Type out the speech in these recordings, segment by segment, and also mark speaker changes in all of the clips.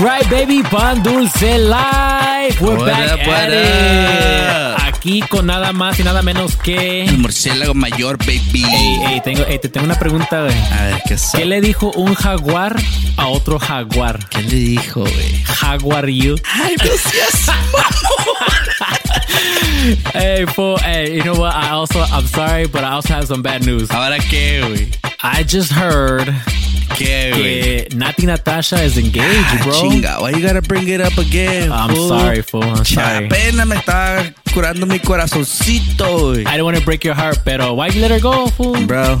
Speaker 1: Right, baby. Pan Dulce Live. We're
Speaker 2: What
Speaker 1: back
Speaker 2: up,
Speaker 1: at it. Aquí con nada más y nada menos que.
Speaker 2: El murciélago mayor, baby.
Speaker 1: Ey, ey, tengo, ey, te tengo una pregunta, güey.
Speaker 2: A ver, ¿qué es?
Speaker 1: ¿Qué le dijo un jaguar a otro jaguar?
Speaker 2: ¿Qué le dijo, güey?
Speaker 1: Jaguar you.
Speaker 2: Ay, no seas
Speaker 1: hey, fool. Hey, you know what? I also, I'm sorry, but I also have some bad news.
Speaker 2: ¿Ahora qué, güey?
Speaker 1: I just heard que Natti Natasha is engaged,
Speaker 2: Ah,
Speaker 1: bro.
Speaker 2: chinga, why you gotta bring it up again?
Speaker 1: I'm
Speaker 2: fool?
Speaker 1: sorry, fool. I'm sorry.
Speaker 2: Apenas me está curando mi corazoncito.
Speaker 1: I don't want to break your heart, pero why you let her go, fool?
Speaker 2: Bro,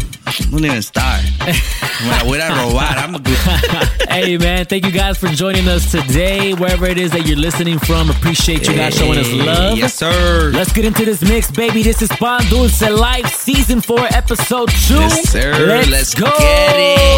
Speaker 2: don't even start. Me la voy a robar. I'm a good.
Speaker 1: hey man, thank you guys for joining us today, wherever it is that you're listening from. Appreciate you guys showing us love.
Speaker 2: Yes, sir.
Speaker 1: Let's get into this mix, baby. This is Pan Dulce Life Season 4, Episode 2.
Speaker 2: Yes, sir.
Speaker 1: Let's,
Speaker 2: Let's
Speaker 1: go.
Speaker 2: get it.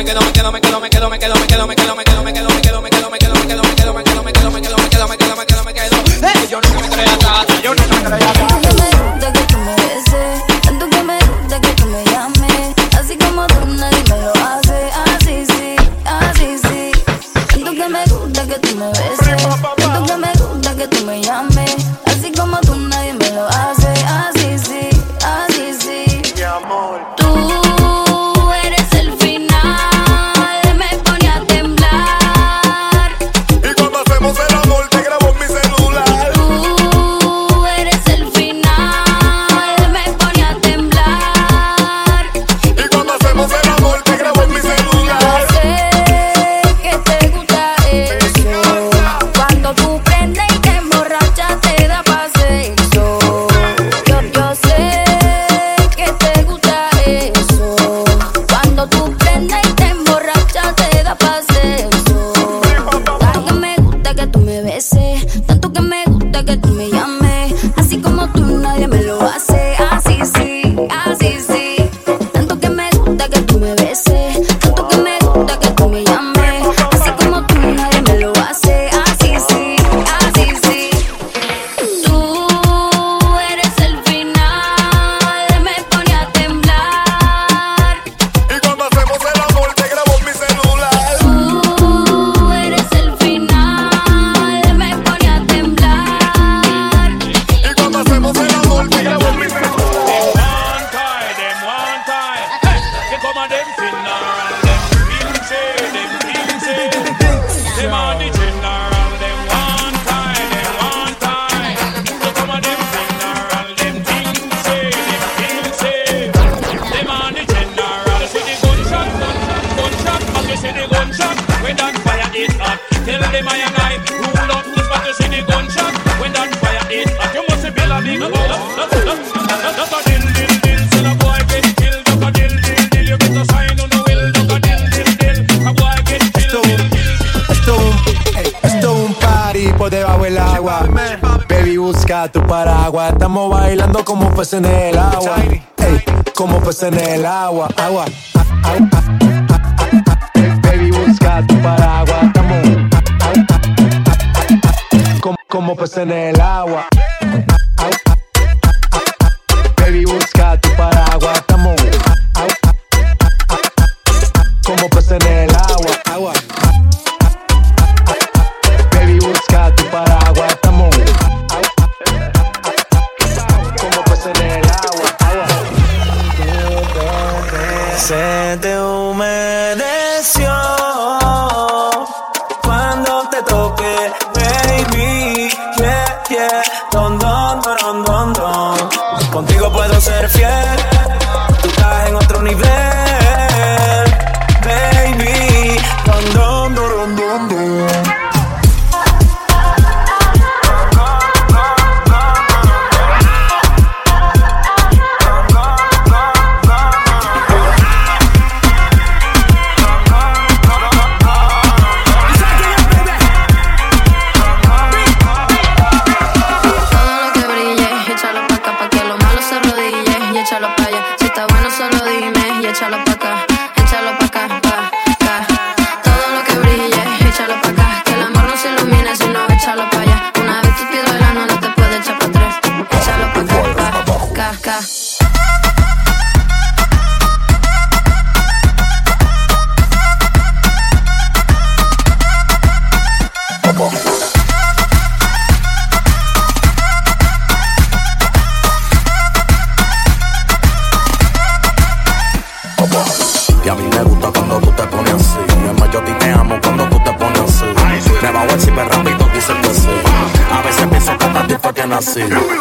Speaker 3: me quedo, me quedo, me quedo, me quedo, me quedo, me quedo,
Speaker 4: Tu paraguas. Estamos bailando como peces en el agua. Ey, como peces en el agua. Agua. Baby, busca tu paraguas. Estamos como, como peces en el agua. Baby, busca tu paraguas.
Speaker 5: si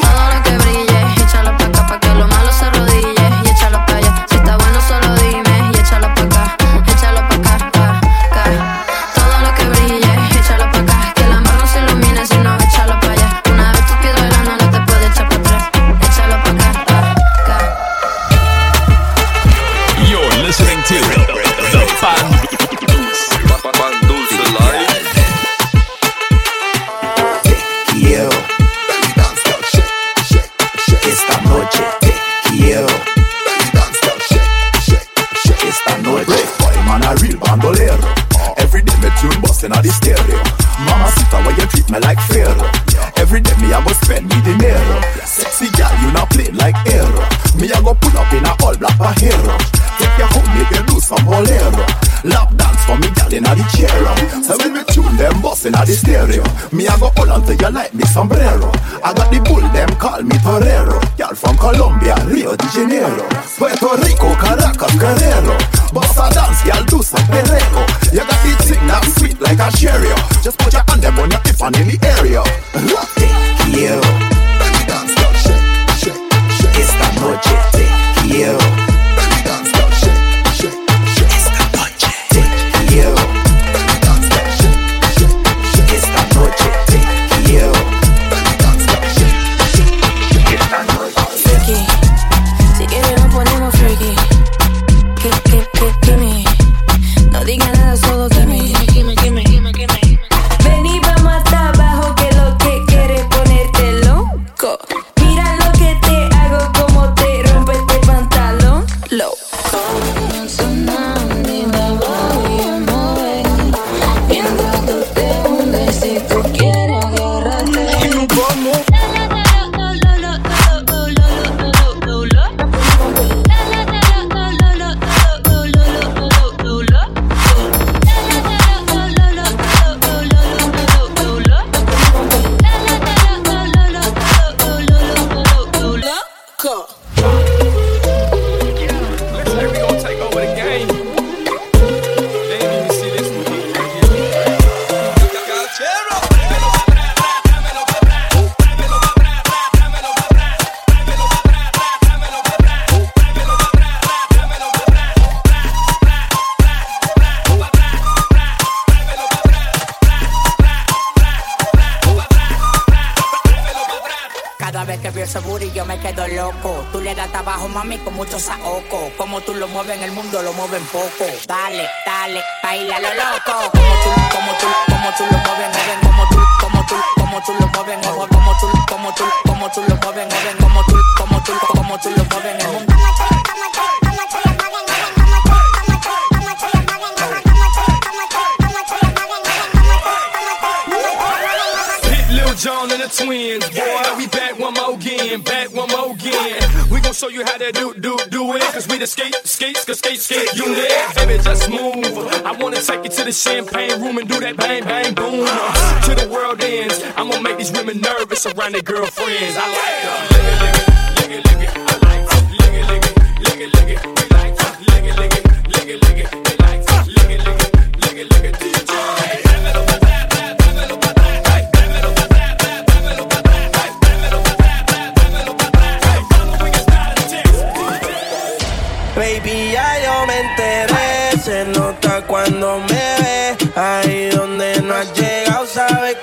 Speaker 6: and
Speaker 7: do that
Speaker 8: se nota cuando me ves. Ahí donde no has llegado, sabes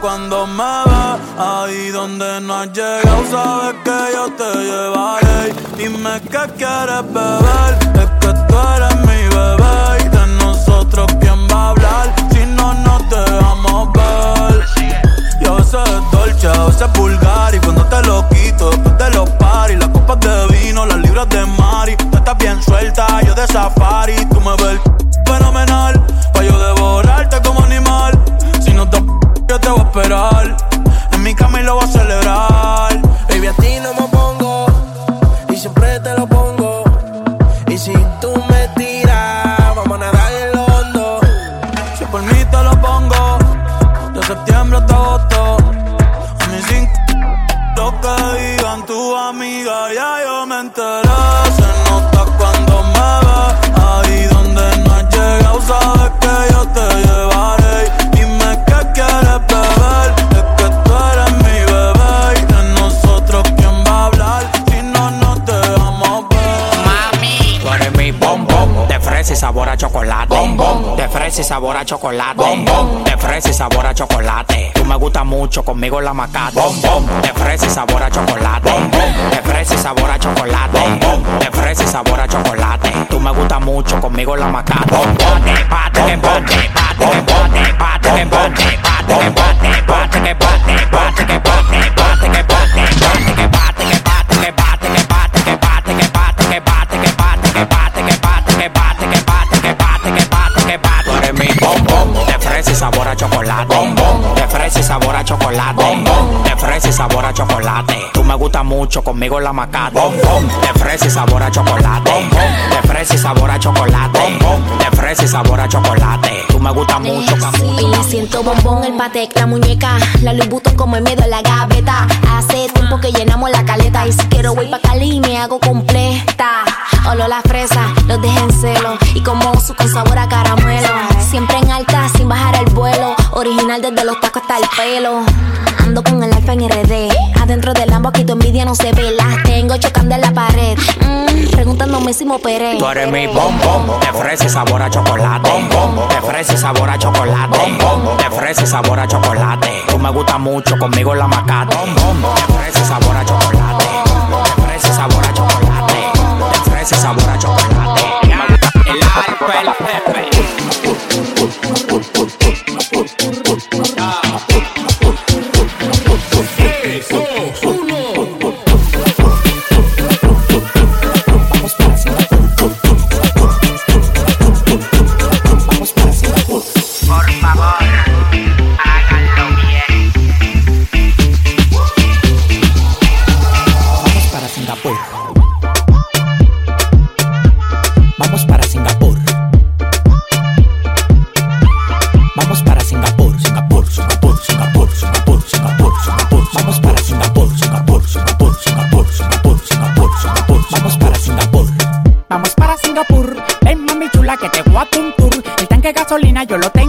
Speaker 9: cuando me ves. Ahí donde no has llegado, sabes que yo te llevaré. Dime qué quieres beber, es que tú eres mi bebé. Y de nosotros, ¿quién va a hablar si no nos dejamos ver? Y a veces es dolce, a veces es vulgar. Y cuando te lo quito, después de los paris, las copas de vino, las libras de Mari. Tú estás bien suelta, yo de safari. Tú me ves fenomenal, pa' yo devorarte como animal. En mi cama y lo voy a celebrar.
Speaker 10: Fresa y sabor a chocolate. Bombón de fresa y sabor a chocolate. Tú me gustas mucho conmigo la macate. Bombón de fresa y sabor a chocolate. Bombón de fresa y sabor a chocolate. Bombón de fresa y sabor a chocolate. Tú me gustas mucho conmigo la macate. Bombón de bate que bote, bate que bote, bate que bote, bate que bote, bate que bote, bate que bote, bate bombón de fresa y sabor a chocolate bombón de fresa y sabor a chocolate bombón de fresa y sabor a chocolate Tú me gustas mucho conmigo la macate bombón de fresa y sabor a chocolate bombón de fresa y sabor a chocolate bombón de fresa y sabor a chocolate Tú me gustas mucho
Speaker 11: Y le siento bombón el patec, la muñeca. La Vuitton como en medio de la gaveta. Hace tiempo que llenamos la caleta. Y si quiero voy pa' Cali me hago completa. Olo la fresa, los dejo en celo. Y como su con sabor a caramelo. Siempre en alta, sin bajar el vuelo. Original desde los tacos hasta el pelo. Ando con el alfa en RD. Adentro del Lambo aquí tu envidia no se ve. Las tengo chocando en la pared. Mm, preguntándome si me operé.
Speaker 10: Tú eres mi bombón fresa y sabor a chocolate. Bombón fresa y sabor a chocolate. Bombón fresa y sabor a chocolate. Tú me gustas mucho conmigo la macate. Bombón fresa y sabor a chocolate. Fresa y sabor a chocolate. Fresa y sabor a chocolate. El alfa, el jefe.
Speaker 12: Gasolina yo lo tengo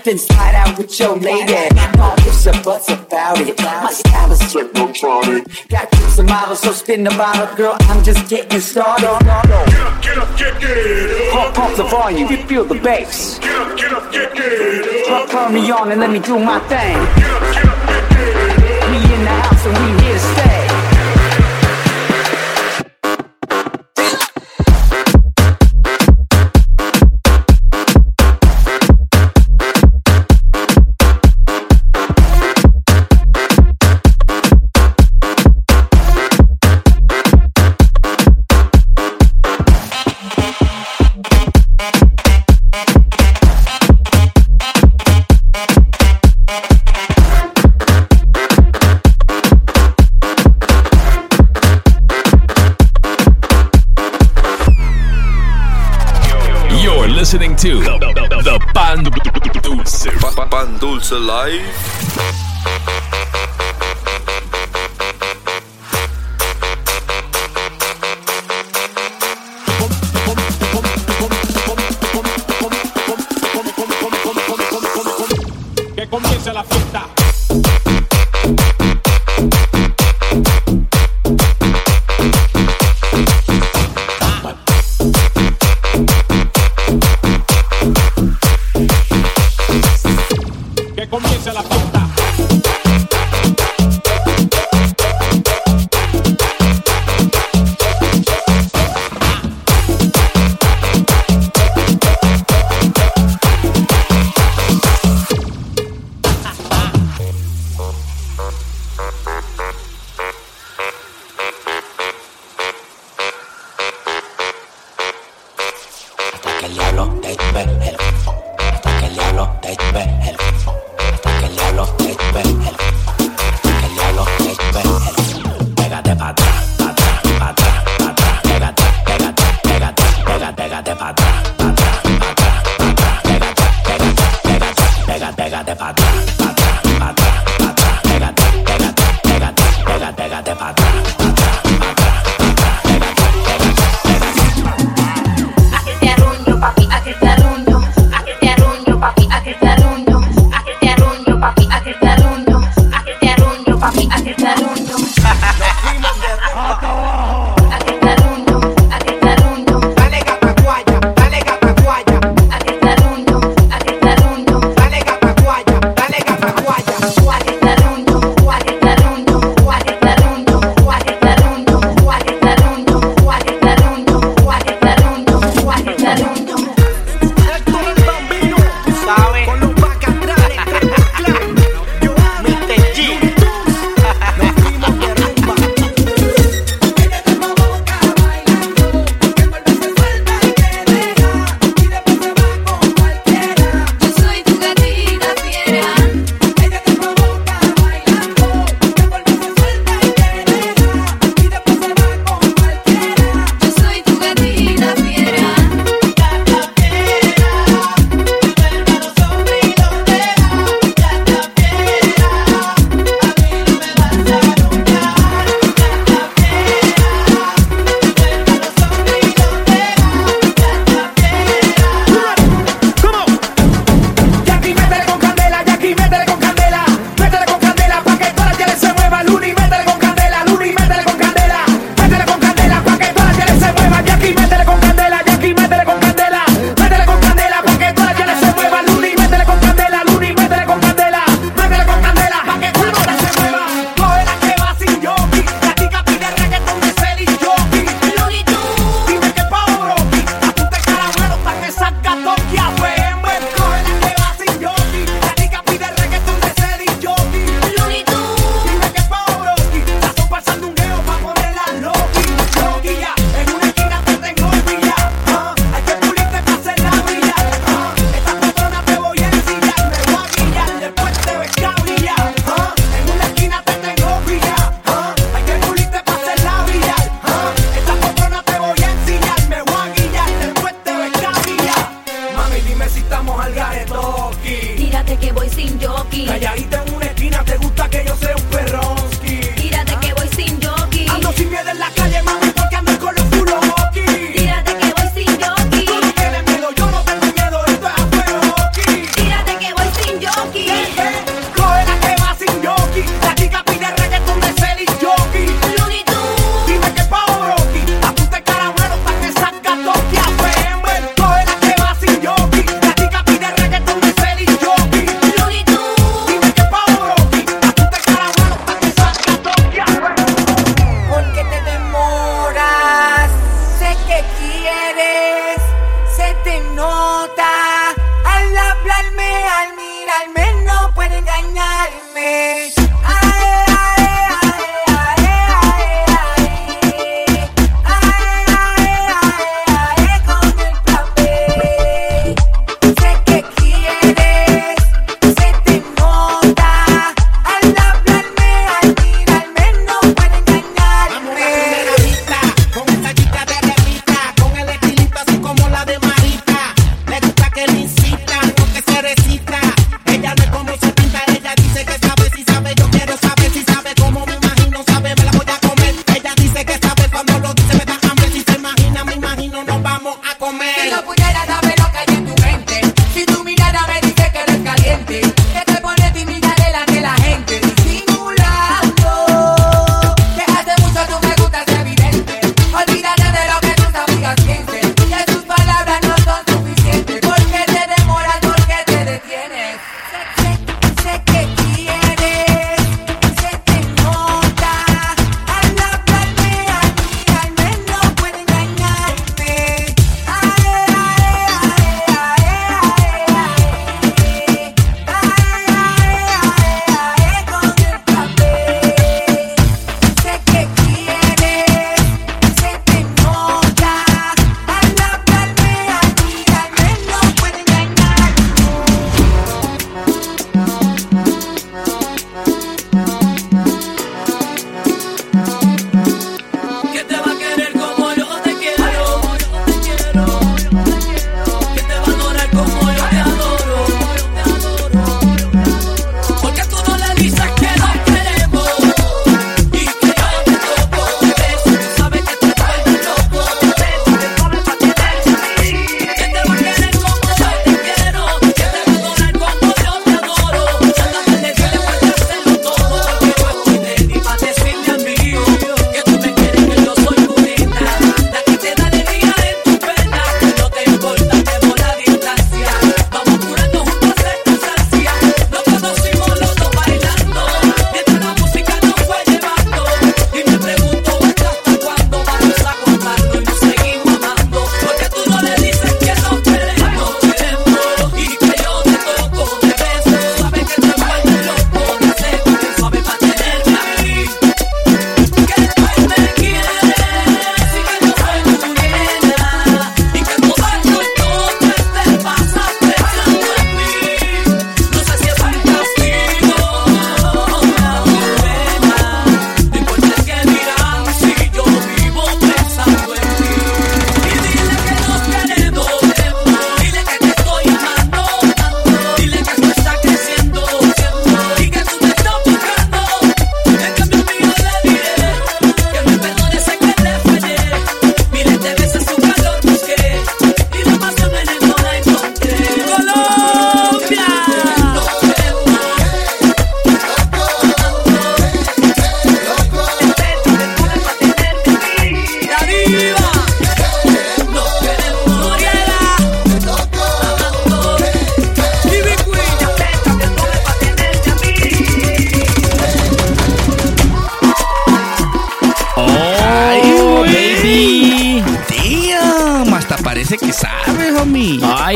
Speaker 13: then slide out with your lady. No ifs or buts about it. My style is technotronic. Got kicks and models, so spin the bottle, girl. I'm just getting started. Get up,
Speaker 14: get up, get, get
Speaker 13: Pump, pump the volume, you feel the bass.
Speaker 14: Get up, get up, get, get
Speaker 13: Turn, turn me on and let me do my thing. Get up, get up, get
Speaker 15: it. We in the house and we Dulce.
Speaker 7: Pa- Pan Dulce
Speaker 1: Life.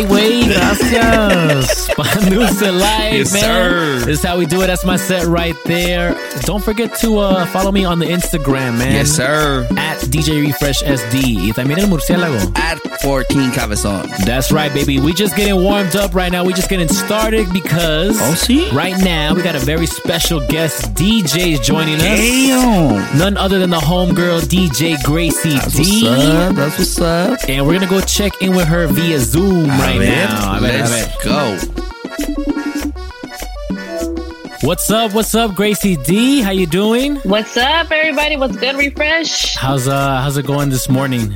Speaker 1: Güey, gracias. Pan Dulce Life,
Speaker 15: Yes,
Speaker 1: man.
Speaker 15: sir.
Speaker 1: This is how we do it. That's my set right there. Don't forget to uh, follow me on the Instagram, man.
Speaker 15: Yes, sir.
Speaker 1: At DJ Refresh SD. Y también el murciélago.
Speaker 15: At 14 Cabezon.
Speaker 1: That's right, baby. We just getting warmed up right now. We just getting started because
Speaker 15: Oh, see?
Speaker 1: right now we got a very special guest DJ joining us.
Speaker 15: Damn.
Speaker 1: None other than the homegirl DJ Gracy
Speaker 15: That's
Speaker 1: D.
Speaker 15: what's up. That's what's up.
Speaker 1: And we're gonna go check in with her via Zoom right
Speaker 15: ver,
Speaker 1: now. A ver, a ver.
Speaker 15: Let's go.
Speaker 1: What's up? What's up, Gracy D? How you doing?
Speaker 16: What's up, everybody? What's good, Refresh?
Speaker 1: How's uh how's it going this morning?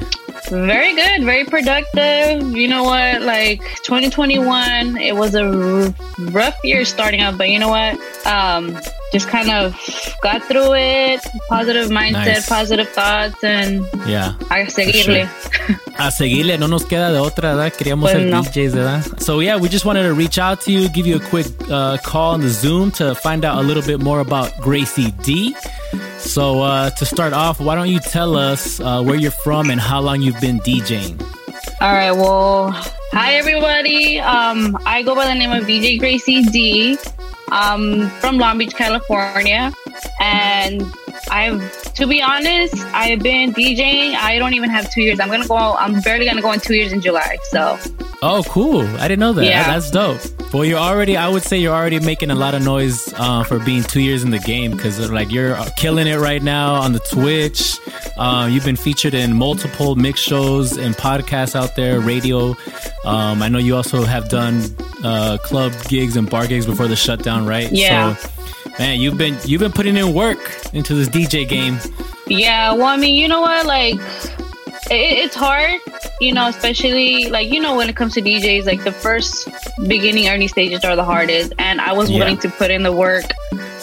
Speaker 16: Very good, very productive. You know what? Like 2021, it was a r- rough year starting out, but you know what? Um, just kind of got through it. Positive mindset,
Speaker 1: Nice.
Speaker 16: positive thoughts, and
Speaker 1: Yeah.
Speaker 16: a seguirle.
Speaker 1: A seguirle, no nos queda de otra, ¿verdad? Queríamos
Speaker 16: Pues
Speaker 1: ser
Speaker 16: no.
Speaker 1: DJs, ¿verdad? So yeah, we just wanted to reach out to you, give you a quick uh, call on the Zoom to find out a little bit more about Gracy D. So uh, to start off, why don't you tell us uh, where you're from and how long you've been DJing?
Speaker 16: All right. Well, hi everybody. Um, I go by the name of DJ Gracy D. Um, from Long Beach, California, and I've, to be honest, I've been DJing. I don't even have two years. I'm gonna go. I'm barely gonna go in two years in July. So
Speaker 1: Oh, cool. I didn't know that.
Speaker 16: Yeah.
Speaker 1: That's dope. Well, you're already, I would say you're already making a lot of noise uh, for being two years in the game because, like, you're killing it right now on the Twitch. Uh, you've been featured in multiple mix shows and podcasts out there, radio. Um, I know you also have done uh, club gigs and bar gigs before the shutdown, right?
Speaker 16: Yeah.
Speaker 1: So, man, you've been you've been putting in work into this DJ game.
Speaker 16: Yeah, well, I mean, you know what? Like, it, it's hard, you know, especially like you know when it comes to DJs, like the first beginning early stages are the hardest, and I was
Speaker 1: Yeah.
Speaker 16: willing to put in the work,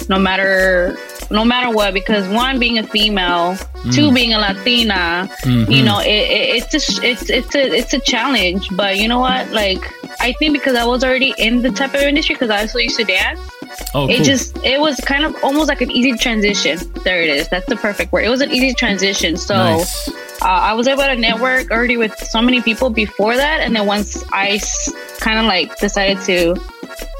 Speaker 16: no matter no matter what, because one being a female, two
Speaker 17: Mm.
Speaker 16: being a Latina,
Speaker 17: Mhm.
Speaker 16: you know, it, it, it's a it's it's a it's a challenge. But you know what? Like, I think because I was already in the type of industry, because I also used to dance
Speaker 1: Oh,
Speaker 16: it
Speaker 1: cool.
Speaker 16: just it was kind of almost like an easy transition. There it is. That's the perfect word. It was an easy transition. So
Speaker 1: Nice.
Speaker 16: uh, i was able to network already with so many people before that. And then once i kind of like decided to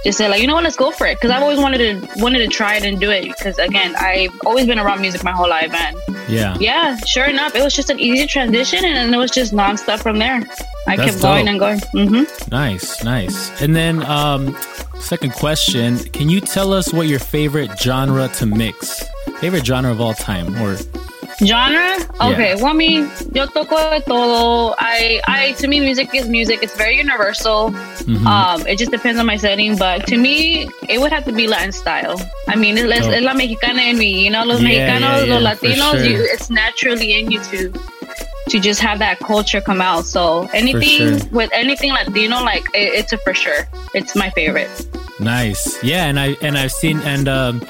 Speaker 16: just say like you know what let's go for it because i've always wanted to wanted to try it and do it because again i've always been around music my whole life and
Speaker 1: Yeah.
Speaker 16: yeah sure enough it was just an easy transition and then it was just nonstop from there i
Speaker 1: That's
Speaker 16: kept going and going Mm-hmm.
Speaker 1: Nice, nice. And then, um, second question: Can you tell us what your favorite genre to mix? Favorite genre of all time, or
Speaker 16: Genre? Okay, well, I mean, yo toco de todo. I, I, to me, music is music. It's very universal.
Speaker 1: Mhm.
Speaker 16: Um, it just depends on my setting, but to me, it would have to be Latin style. I mean, it's,
Speaker 1: Oh.
Speaker 16: it's la mexicana en me. You know, los
Speaker 1: Yeah,
Speaker 16: mexicanos,
Speaker 1: yeah,
Speaker 16: los
Speaker 1: yeah,
Speaker 16: Latinos.
Speaker 1: sure.
Speaker 16: You, it's naturally in you to to just have that culture come out. So anything
Speaker 1: sure.
Speaker 16: with anything Latino, like it, it's a for sure. It's my favorite.
Speaker 1: nice? Yeah, and I and I've seen and um,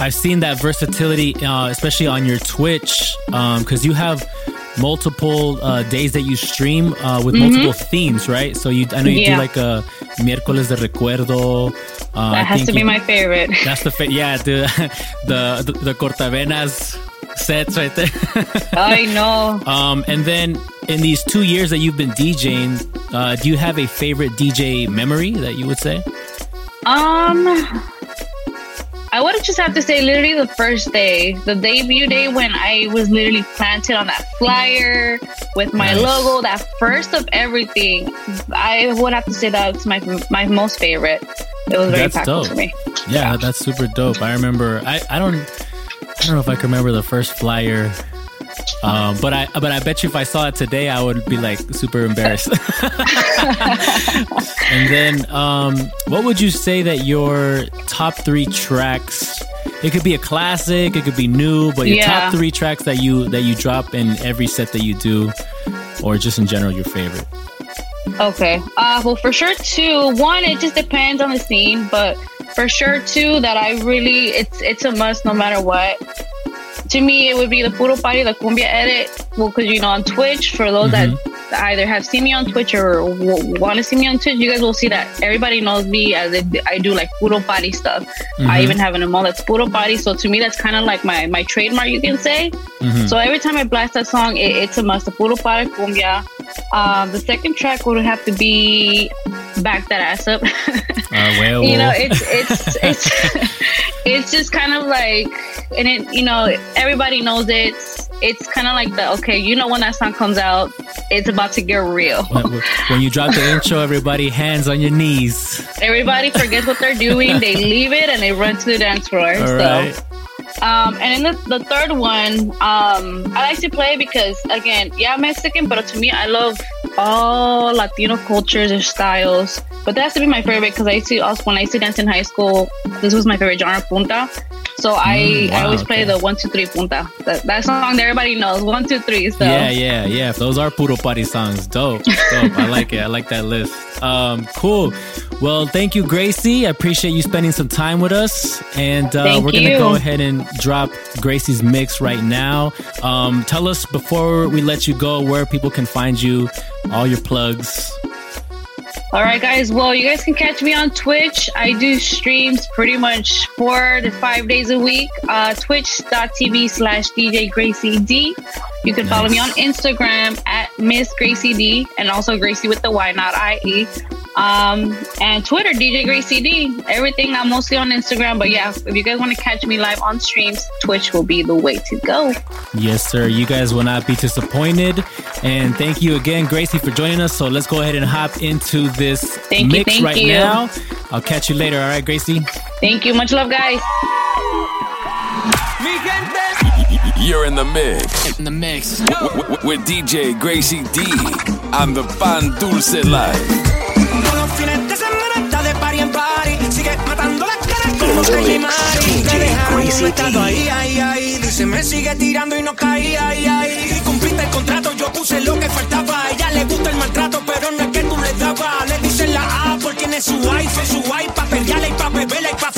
Speaker 1: I've seen that versatility, uh, especially on your Twitch, because you have multiple uh, days that you stream uh, with
Speaker 16: Mhm.
Speaker 1: multiple themes, right? So you, I know you
Speaker 16: Yeah.
Speaker 1: do like a miércoles de recuerdo. Uh,
Speaker 16: that has to be
Speaker 1: you-
Speaker 16: my favorite.
Speaker 1: That's the fa- yeah the the the, the cortavenas sets right there.
Speaker 16: I know.
Speaker 1: Um, and then in these two years that you've been DJing, uh, do you have a favorite DJ memory that you would say?
Speaker 16: Um, I would just have to say, literally, the first day, the debut day when I was literally planted on that flyer with my
Speaker 1: Nice.
Speaker 16: logo, that first of everything. I would have to say that's my my most favorite. It was very
Speaker 1: That's
Speaker 16: impactful
Speaker 1: dope.
Speaker 16: to me.
Speaker 1: Yeah, that's super dope. I remember. I, I don't I don't know if I can remember the first flyer. Um, but I but I bet you if I saw it today, I would be like super embarrassed. and then, um, what would you say that your top three tracks? It could be a classic, it could be new, but your
Speaker 16: Yeah.
Speaker 1: top three tracks that you that you drop in every set that you do, or just in general, your favorite.
Speaker 16: Okay. Uh, well, for sure, two. One, it just depends on the scene, but for sure, two that I really it's it's a must no matter what. To me, it would be the Puro Party, the Cumbia edit. Well, because you know, on Twitch, for those that either have seen me on Twitch or w- want to see me on Twitch, you guys will see that everybody knows me as if I do like Puro Party stuff. I
Speaker 17: Mhm.
Speaker 16: even have an emote that's Puro Party. So to me, that's kind of like my my trademark, you can say.
Speaker 17: Mhm.
Speaker 16: So every time I blast that song, it, it's a must. The Puro Party Cumbia. Um, the second track would have to be "Back That Ass Up."
Speaker 1: Uh, well,
Speaker 16: you know, it's it's it's it's just kind of like, and it you know everybody knows it. It's kind of like the okay, you know when that song comes out, it's about to get real.
Speaker 1: when, when you drop the intro, everybody hands on your knees.
Speaker 16: Everybody forgets what they're doing. They leave it and they run to the dance floor.
Speaker 1: All
Speaker 16: so.
Speaker 1: right.
Speaker 16: Um, and then the, the third one, um, I like to play because again, yeah, I'm Mexican, but to me, I love all Latino cultures or styles. But that has to be my favorite because I used to also when I used to dance in high school, this was my favorite genre, punta. So I,
Speaker 1: Mm,
Speaker 16: I
Speaker 1: wow,
Speaker 16: always play
Speaker 1: okay.
Speaker 16: the one two three punta. That, that song that everybody knows, one two three. So
Speaker 1: Yeah, yeah, yeah. Those are puro party songs. Dope, dope. I like it. I like that list. Um, cool. Well, thank you, Gracy. I appreciate you spending some time with us. And uh, we're gonna
Speaker 16: you.
Speaker 1: go ahead and drop Gracy's mix right now. Um, tell us before we let you go where people can find you, all your plugs.
Speaker 16: All right, guys. Well, you guys can catch me on Twitch. I do streams pretty much four to five days a week. Uh, Twitch.tv slash DJ Gracy D. You can follow me on Instagram at Miss Gracy D and also Gracy with the Y, not I E. Um, and Twitter, DJ Gracy D. Everything, I'm mostly on Instagram. But yeah, if you guys want to catch me live on streams, Twitch will be the way to go.
Speaker 1: Yes, sir. You guys will not be disappointed. And thank you again, Gracy, for joining us. So let's go ahead and hop into this
Speaker 16: Thank you,
Speaker 1: mix
Speaker 16: thank
Speaker 1: right
Speaker 16: you.
Speaker 1: now. I'll catch you later. All right, Gracy.
Speaker 16: Thank you. Much love, guys.
Speaker 18: You're in the mix. In the mix. with DJ Gracie D on the Pan Dulce Live.
Speaker 19: Todos los fines de semana está de party en party. Sigue matando las caras como Mari. Te dejaron ahí, ahí, ahí. Dice, me sigue tirando y no caí, ahí, ahí. Cumpliste el contrato, yo puse lo que faltaba. A ella le gusta el maltrato, pero no es que tú le dabas. Le dicen la A porque tiene su iPhone, su iPad, pelearla y pa' beberla y pa' fumarla y pa'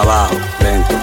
Speaker 20: Abajo, lento,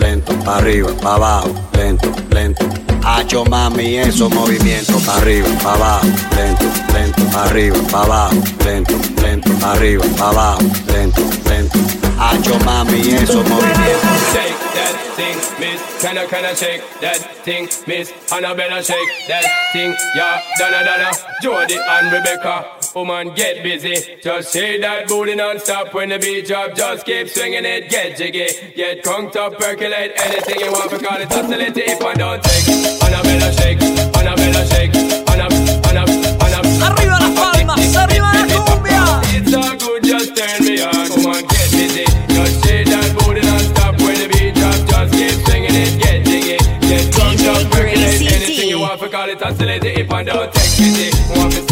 Speaker 20: lento, pa' arriba, pa' abajo, lento, lento. Hacho mami, esos movimientos, pa' arriba, pa' abajo, lento, lento, pa' arriba, pa' abajo, lento, lento, pa' arriba, pa' abajo, lento, lento. Hacho mami, esos movimientos.
Speaker 7: Shake that thing, miss. Can I, can I shake that thing, miss? Annabella shake that thing, yeah. Donna, Donna, Jody and Rebecca. Woman, get busy. Just shake that booty non-stop when the beat drop. Just keep swinging it, get jiggy. Get crunked up, percolate anything you want. Because it's oscillate if I don't take. Annabella shake, Annabella shake. Annab, Annab, Annab.
Speaker 19: Arriba las palmas, arriba la cumbia.
Speaker 7: It's all good, just turn me on. Come on, get busy. Just shake that booty non-stop when the beat drop. Just keep swinging it, get jiggy. Get drunk, up, percolate anything you want. Call it oscillate if I don't take pity. Want to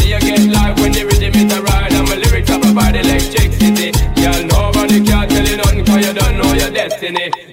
Speaker 7: know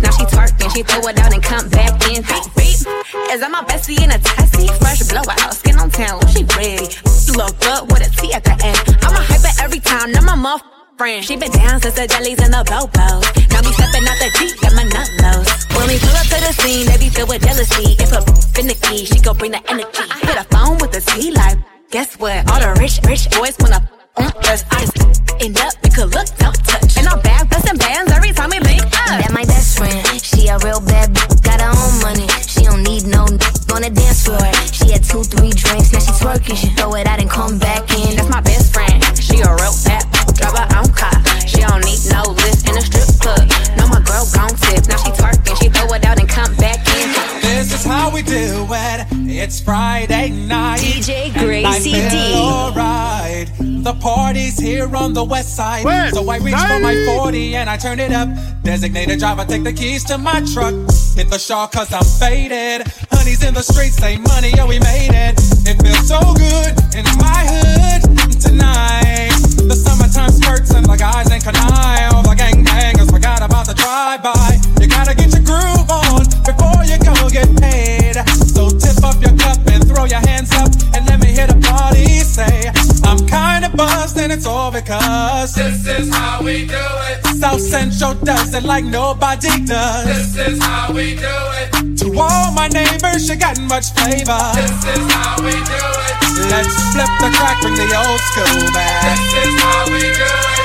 Speaker 7: Now
Speaker 11: she twerking, she throw it out and come back in.
Speaker 21: Beep, beep. That my bestie in a testy? Fresh blowout, skin on town, she ready. Look good with a T at the end. I'm a hyper every time, now my muff friend. She been down since the jellies and the bobos. Now me stepping out the Jeep, got my nut lows. When we pull up to the scene, they be filled with jealousy. If a finicky, she gon' bring the energy. Hit a phone with the T like, guess what? All the rich, rich boys wanna mm, us. I just end up, we could look, don't touch. And I'm back busting bands
Speaker 11: on the dance floor. She had two, three drinks, now she twerking. She throw it out and come back in.
Speaker 21: That's my best
Speaker 17: It's Friday night.
Speaker 11: DJ
Speaker 17: and I Gracy
Speaker 11: D.
Speaker 17: Alright. The party's here on the west side.
Speaker 22: West
Speaker 17: so I reach for my 40 and I turn it up. Designated driver, take the keys to my truck. Hit the shawl cause I'm faded. Honey's in the streets, say money, yeah, we made it. It feels so good in my hood tonight. The summertime skirts and the guys ain't canine. All the gangbangers forgot about the drive-by. You gotta get your groove on before you go get paid. Up your cup and throw your hands up and let me hear the party say, I'm kinda buzzed and it's all because
Speaker 7: This is how we do it.
Speaker 17: South Central does it like nobody does.
Speaker 7: This is how we do it.
Speaker 17: To all my neighbors, you got much flavor.
Speaker 7: This is how we do it.
Speaker 17: Let's flip the crack, bring the old school back.
Speaker 7: This is how we do it.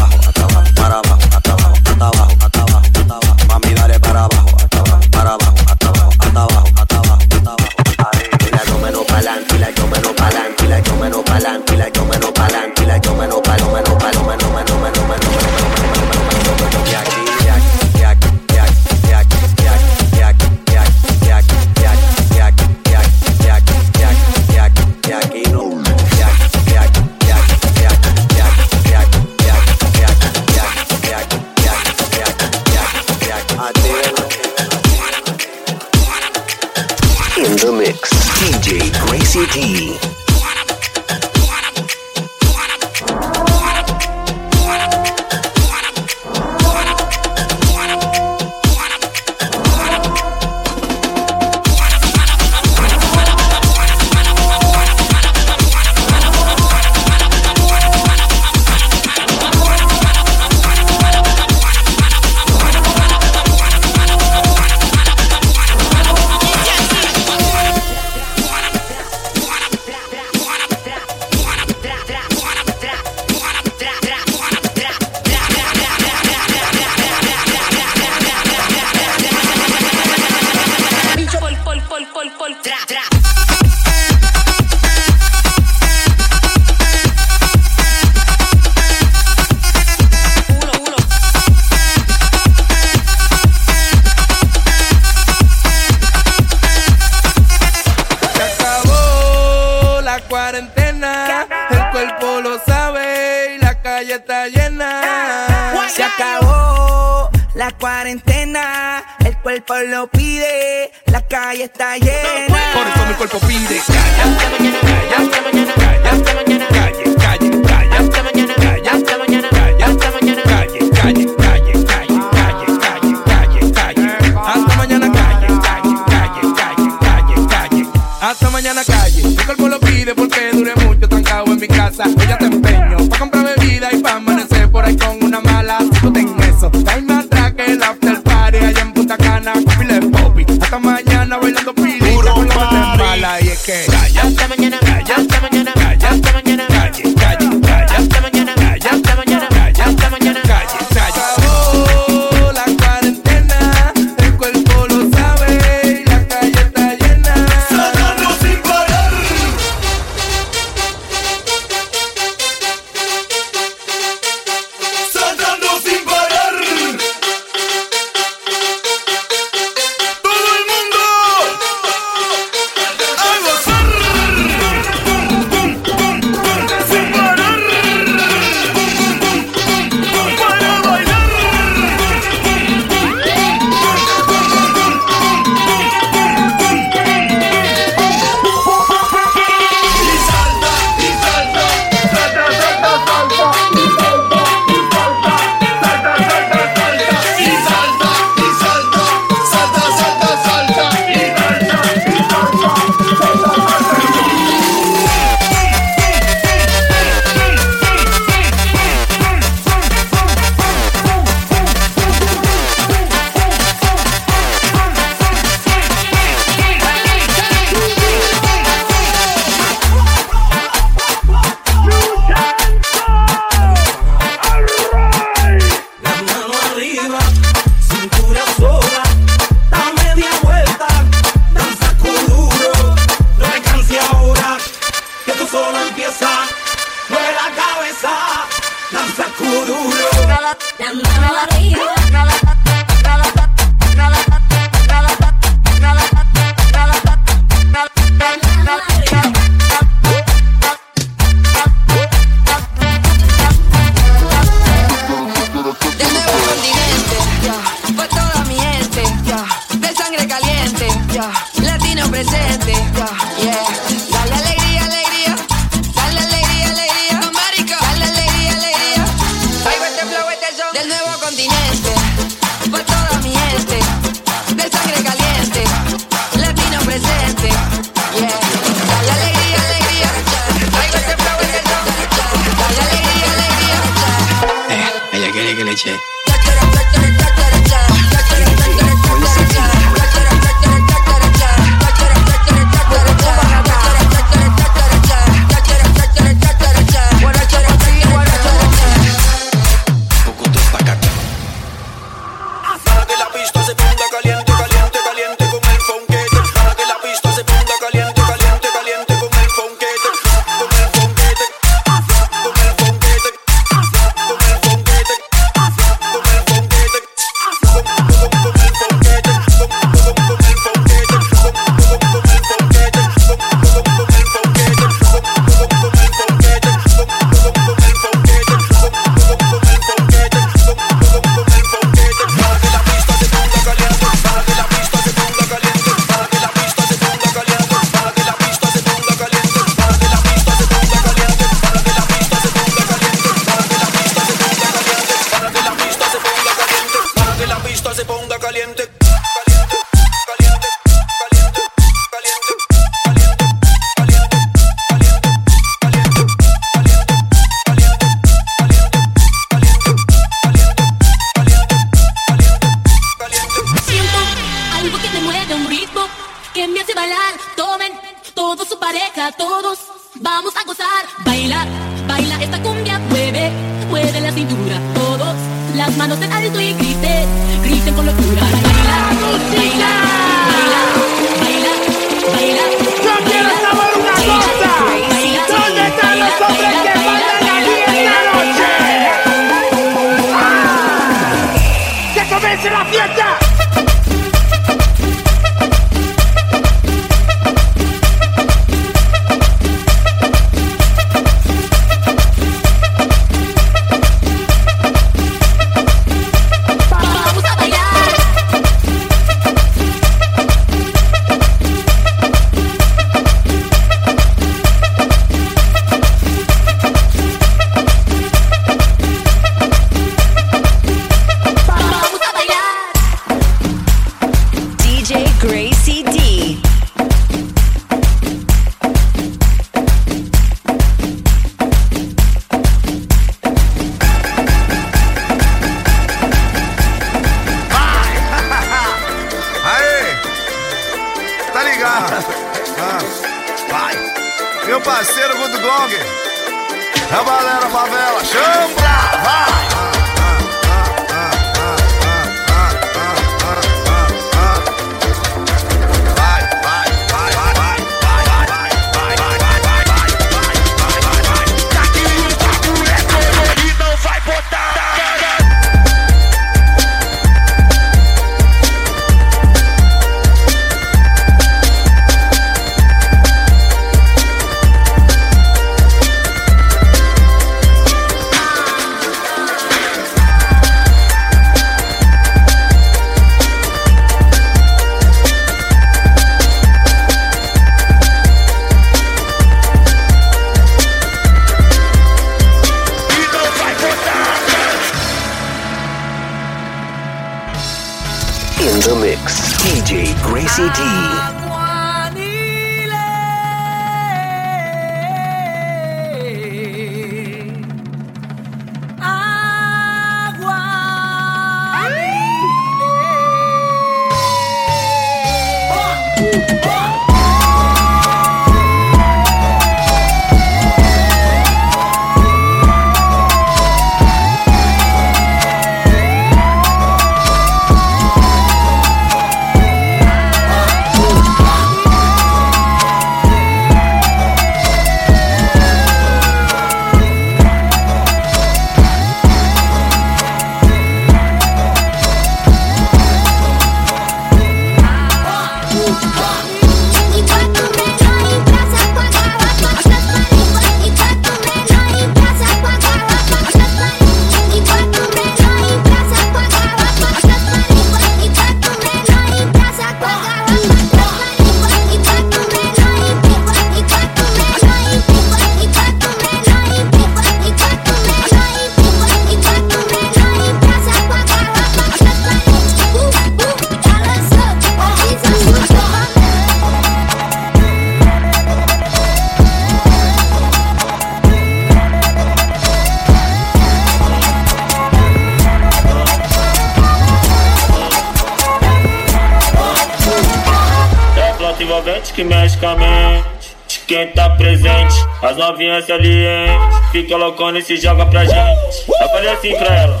Speaker 23: As novinhas salientes. Fica loucona e se joga pra gente. Eu falei assim pra ela.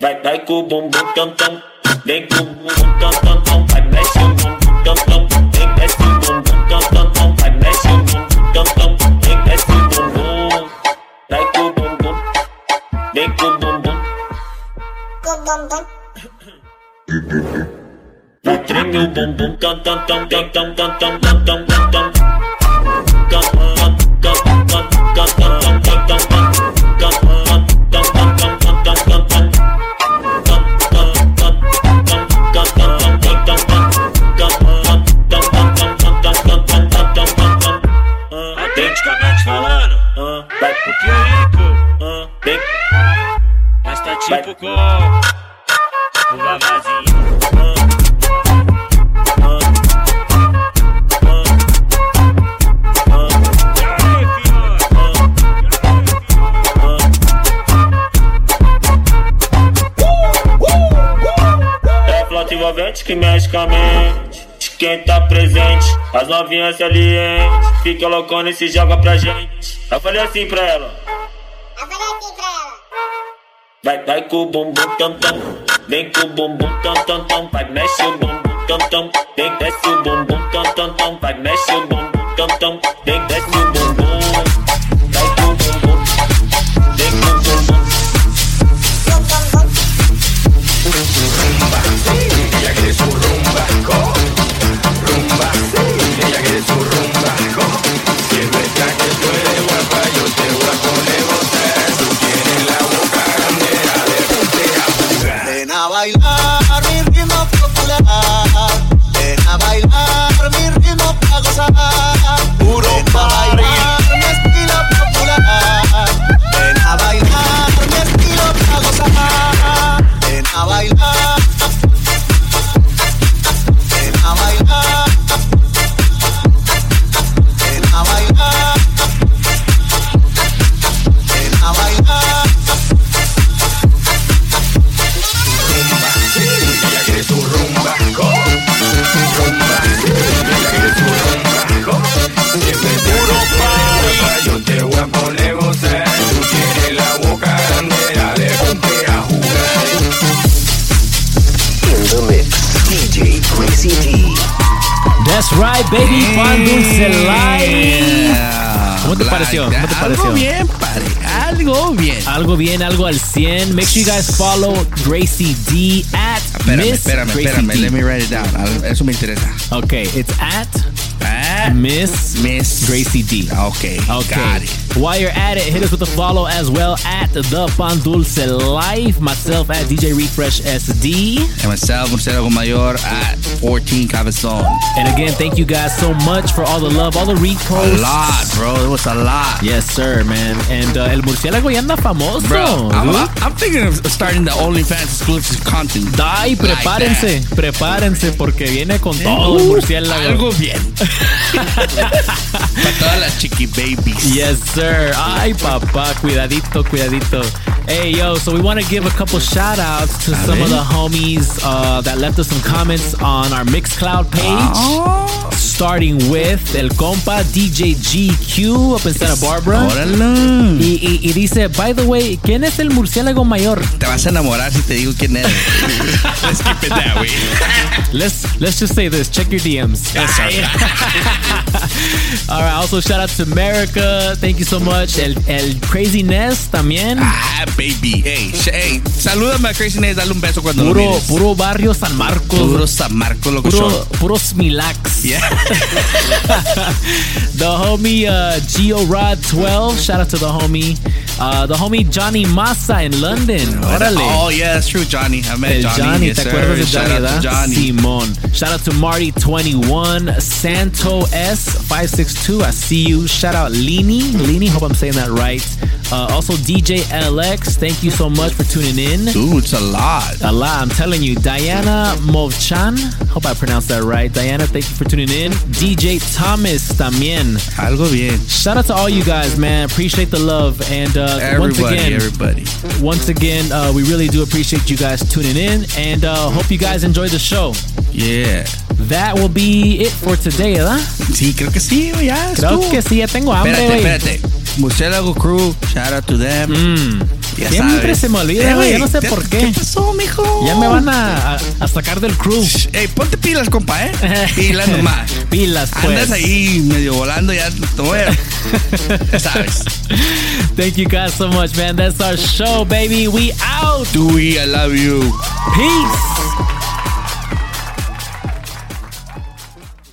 Speaker 23: Vai, vai com o bumbum tam tam. Vem com o bumbum tam tam tam. Vai, mexe o bumbum tam tam. Vem, mexe o bumbum tam tam tam. Vai, mexe o bumbum tam tam. Vem, mexe o bumbum. Vai com o bumbum. Vem com o bumbum. Treme o bumbum Vem o bumbum tam falando, vai tá tipo com. Que mexe com a mente. De quem tá presente, as novinhas salientes. Fica loucona e se joga pra gente. Eu falei assim pra ela. Vai, vai com o bumbum tam tam. Vem com o bumbum tam tam tam. Vai, mexe o bumbum tam tam. Vem, desce o bumbum tam tam tam. Vai, mexe o bumbum tam tam. Vem, desce o bumbum.
Speaker 1: That's right, baby. Pan Dulce Life. ¿Cómo te
Speaker 15: Like
Speaker 1: pareció? ¿Cómo te
Speaker 15: that.
Speaker 1: pareció?
Speaker 15: Algo bien, padre. Algo bien.
Speaker 1: Algo bien, algo al 100. Make sure you guys follow Gracy D at
Speaker 15: Espérame,
Speaker 1: Miss
Speaker 15: espérame,
Speaker 1: Gracy
Speaker 15: espérame.
Speaker 1: D.
Speaker 15: Let me write it down. Al- Eso me interesa.
Speaker 1: Okay, it's at
Speaker 15: At
Speaker 1: Miss
Speaker 15: Miss
Speaker 1: Gracy D.
Speaker 15: Okay,
Speaker 1: Okay.
Speaker 15: got it.
Speaker 1: While you're at it, hit us with a follow as well at the Pan Dulce Life. Myself at DJ Refresh SD.
Speaker 15: And myself, Marcelo Mayor at 14 Cabezon.
Speaker 1: And again, thank you guys so much for all the love, all the reposts.
Speaker 15: A lot, bro. It was a lot.
Speaker 1: Yes, sir, man. And uh, El Murciélago ya anda famoso.
Speaker 15: Bro, I'm. I'm thinking of starting the OnlyFans exclusive content.
Speaker 1: Ay,
Speaker 15: Like
Speaker 1: prepárense, prepárense porque viene con todo el
Speaker 15: Uh,
Speaker 1: murciélago.
Speaker 15: Algo bien. Para todas las chiqui babies.
Speaker 1: Yes, sir. Ay, papá, cuidadito, cuidadito. Hey, yo, so we want to give a couple shout outs to some of the homies uh, that left us some comments on our Mixcloud page.
Speaker 15: Oh.
Speaker 1: Starting with el compa DJ GQ up in Santa Barbara.
Speaker 15: Órale.
Speaker 1: Y, y, y dice, by the way, ¿quién es el murciélago mayor?
Speaker 15: Te vas a enamorar si te digo quién eres. Let's keep it that way.
Speaker 1: Let's let's just say this. Check your DMs.
Speaker 15: That's all
Speaker 1: All right. Also, shout out to America. Thank you so much. El, el Craziness también.
Speaker 15: Ah, baby. Hey, hey, salúdame a Crazy Nate, dale un beso cuando lo
Speaker 1: Puro,
Speaker 15: mires.
Speaker 1: puro barrio San Marcos.
Speaker 15: Puro San Marco, loco.
Speaker 1: Puro,
Speaker 15: show.
Speaker 1: puro Smilax.
Speaker 15: Yeah.
Speaker 1: the homie uh, Geo Rod 12. Shout out to the homie. Uh, the homie Johnny Massa in London. Órale.
Speaker 15: Oh, yeah, that's true, Johnny. I met
Speaker 1: El
Speaker 15: Johnny.
Speaker 1: Johnny,
Speaker 15: yes,
Speaker 1: ¿te acuerdas de
Speaker 15: Shout
Speaker 1: Johnny,
Speaker 15: out to? Johnny.
Speaker 1: Simón. Shout out to Marty21, Santo S562. I see you. Shout out Lini. Lini, hope I'm saying that right. Uh, also, DJ LX, thank you so much for tuning in.
Speaker 15: Dude, it's a lot.
Speaker 1: A lot, I'm telling you. Diana Movchan, hope I pronounced that right. Diana, thank you for tuning in. DJ Thomas también.
Speaker 15: Algo bien.
Speaker 1: Shout out to all you guys, man. Appreciate the love. And uh, once again,
Speaker 15: everybody.
Speaker 1: once again, uh, we really do appreciate you guys tuning in, and uh, hope you guys enjoy the show.
Speaker 15: Yeah.
Speaker 1: That will be it for today, ¿verdad?
Speaker 15: Sí, creo que sí, ya.
Speaker 1: Creo que sí, ya tengo hambre,
Speaker 15: Espérate, espérate. Murciélago Crew, shout out to them. Ya
Speaker 1: Siempre
Speaker 15: sabes.
Speaker 1: se me olvida,
Speaker 15: Eh,
Speaker 1: güey. Yo no sé
Speaker 15: ¿qué-
Speaker 1: por qué.
Speaker 15: ¿Qué pasó, mijo?
Speaker 1: Ya me van a, a- a sacar del crew.
Speaker 15: Ey, ponte pilas, compa, ¿eh? Pilas nomás.
Speaker 1: Pilas, pues.
Speaker 15: Andas ahí medio volando, ya te voy a... Sabes.
Speaker 1: Thank you guys so much, man. That's our show, baby. We out.
Speaker 15: Dewey, I love you.
Speaker 1: Peace.